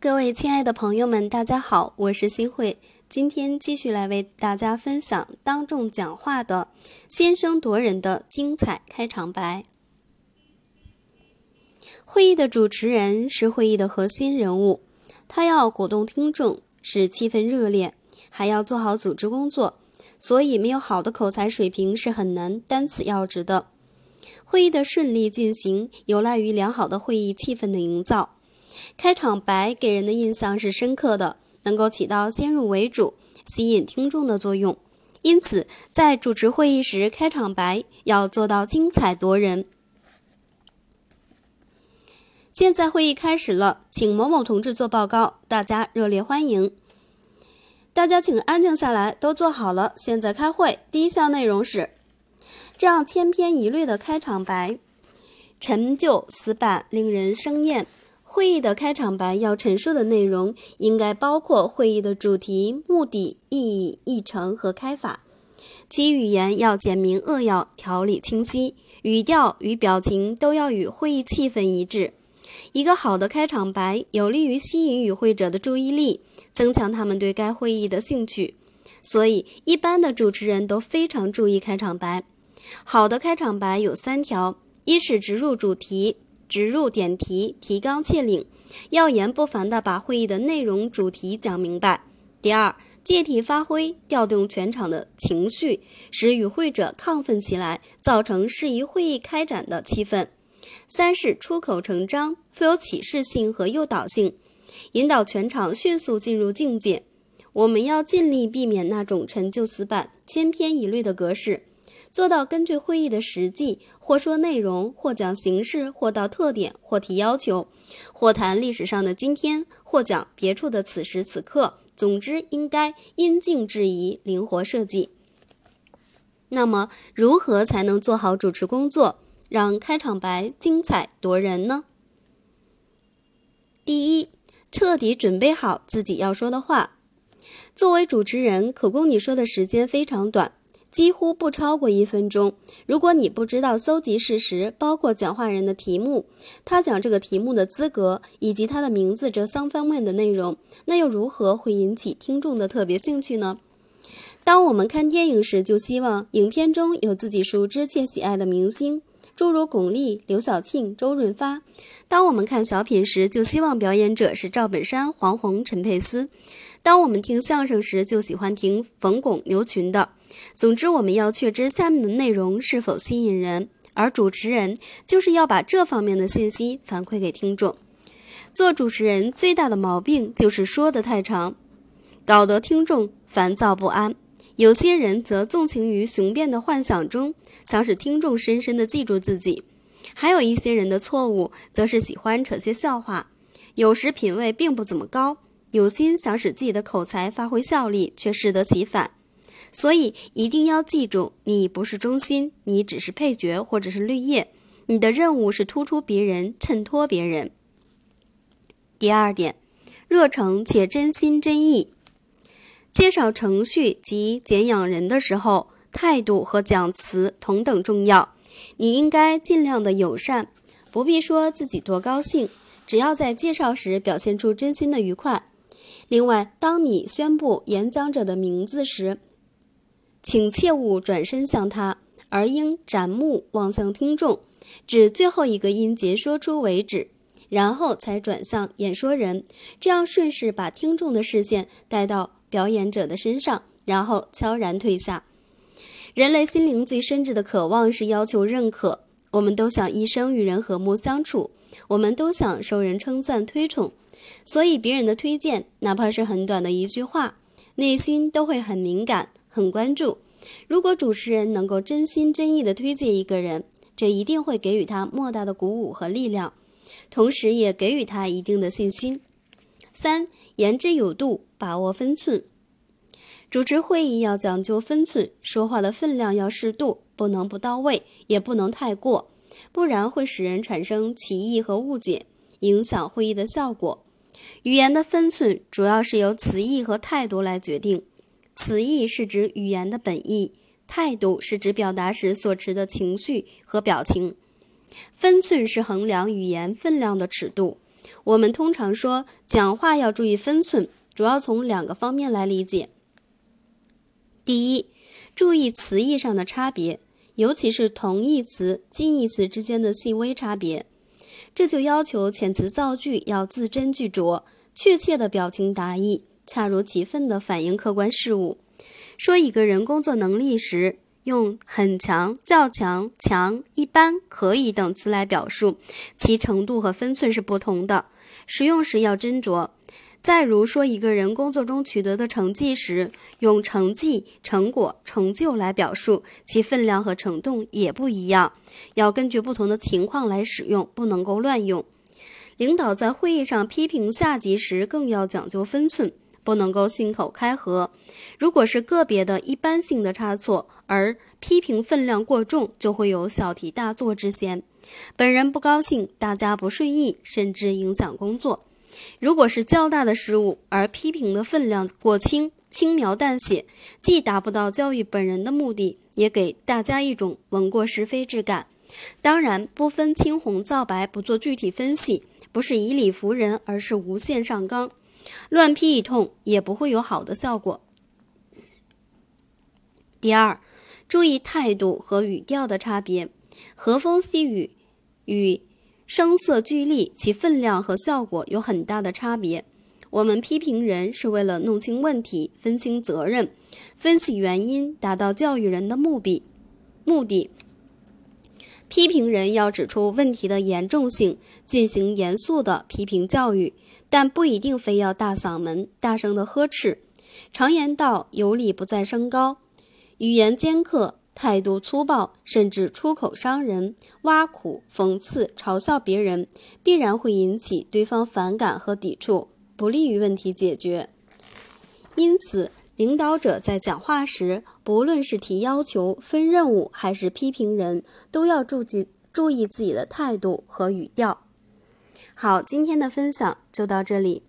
各位亲爱的朋友们，大家好，我是新慧。今天继续来为大家分享当众讲话的先声夺人的精彩开场白。会议的主持人是会议的核心人物，他要鼓动听众，使气氛热烈，还要做好组织工作。所以，没有好的口才水平是很难担此要职的。会议的顺利进行，有赖于良好的会议气氛的营造。开场白给人的印象是深刻的，能够起到先入为主、吸引听众的作用。因此，在主持会议时，开场白要做到精彩夺人。现在会议开始了，请某某同志做报告，大家热烈欢迎。大家请安静下来，都坐好了。现在开会，第一项内容是这样千篇一律的开场白，陈旧死板，令人生厌。会议的开场白要陈述的内容应该包括会议的主题、目的、意义、议程和开法，其语言要简明扼要，条理清晰，语调与表情都要与会议气氛一致。一个好的开场白有利于吸引与会者的注意力，增强他们对该会议的兴趣。所以，一般的主持人都非常注意开场白。好的开场白有三条：一是直入主题。直入点题，提纲挈领，要言不凡地把会议的内容主题讲明白。第二，借题发挥，调动全场的情绪，使与会者亢奋起来，造成适宜会议开展的气氛。三是出口成章，富有启示性和诱导性，引导全场迅速进入境界。我们要尽力避免那种陈旧死板、千篇一律的格式。做到根据会议的实际，或说内容，或讲形式，或道特点，或提要求，或谈历史上的今天，或讲别处的此时此刻。总之，应该因境制宜，灵活设计。那么，如何才能做好主持工作，让开场白精彩夺人呢？第一，彻底准备好自己要说的话。作为主持人，可供你说的时间非常短。几乎不超过一分钟。如果你不知道搜集事实，包括讲话人的题目、他讲这个题目的资格以及他的名字这三方面的内容，那又如何会引起听众的特别兴趣呢？当我们看电影时，就希望影片中有自己熟知且喜爱的明星，诸如巩俐、刘晓庆、周润发；当我们看小品时，就希望表演者是赵本山、黄宏、陈佩斯；当我们听相声时，就喜欢听冯巩、刘群的。总之，我们要确知下面的内容是否吸引人，而主持人就是要把这方面的信息反馈给听众。做主持人最大的毛病就是说得太长，搞得听众烦躁不安。有些人则纵情于雄辩的幻想中，想使听众深深地记住自己；还有一些人的错误，则是喜欢扯些笑话，有时品味并不怎么高，有心想使自己的口才发挥效力，却适得其反。所以一定要记住，你不是中心，你只是配角或者是绿叶。你的任务是突出别人，衬托别人。第二点，热诚且真心真意。介绍程序及简养人的时候，态度和讲词同等重要。你应该尽量的友善，不必说自己多高兴，只要在介绍时表现出真心的愉快。另外，当你宣布演讲者的名字时，请切勿转身向他，而应展目望向听众，指最后一个音节说出为止，然后才转向演说人，这样顺势把听众的视线带到表演者的身上，然后悄然退下。人类心灵最深挚的渴望是要求认可，我们都想一生与人和睦相处，我们都想受人称赞推崇，所以别人的推荐，哪怕是很短的一句话，内心都会很敏感。很关注，如果主持人能够真心真意地推荐一个人，这一定会给予他莫大的鼓舞和力量，同时也给予他一定的信心。三，言之有度，把握分寸。主持会议要讲究分寸，说话的分量要适度，不能不到位，也不能太过，不然会使人产生歧义和误解，影响会议的效果。语言的分寸主要是由词义和态度来决定。词义是指语言的本意，态度是指表达时所持的情绪和表情。分寸是衡量语言分量的尺度。我们通常说讲话要注意分寸，主要从两个方面来理解。第一，注意词义上的差别，尤其是同义词、近义词之间的细微差别。这就要求遣词造句要字斟句酌，确切的表情达意，恰如其分地反映客观事物。说一个人工作能力时，用很强、较强、强、一般、可以等词来表述，其程度和分寸是不同的，使用时要斟酌。再如说一个人工作中取得的成绩时，用成绩、成果、成就来表述，其分量和程度也不一样，要根据不同的情况来使用，不能够乱用。领导在会议上批评下级时，更要讲究分寸。不能够信口开河。如果是个别的一般性的差错，而批评分量过重，就会有小题大做之嫌。本人不高兴，大家不顺意，甚至影响工作。如果是较大的失误，而批评的分量过轻，轻描淡写，既达不到教育本人的目的，也给大家一种闻过是非之感。当然，不分青红皂白，不做具体分析，不是以理服人，而是无限上纲。乱批一通也不会有好的效果。第二，注意态度和语调的差别，和风细雨与声色俱厉，其分量和效果有很大的差别。我们批评人是为了弄清问题、分清责任、分析原因，达到教育人的目的。目的，批评人要指出问题的严重性，进行严肃的批评教育。但不一定非要大嗓门、大声的呵斥。常言道：“有理不在声高。”语言尖刻、态度粗暴，甚至出口伤人、挖苦、讽刺、嘲笑别人，必然会引起对方反感和抵触，不利于问题解决。因此，领导者在讲话时，不论是提要求、分任务，还是批评人，都要注意注意自己的态度和语调。好，今天的分享就到这里。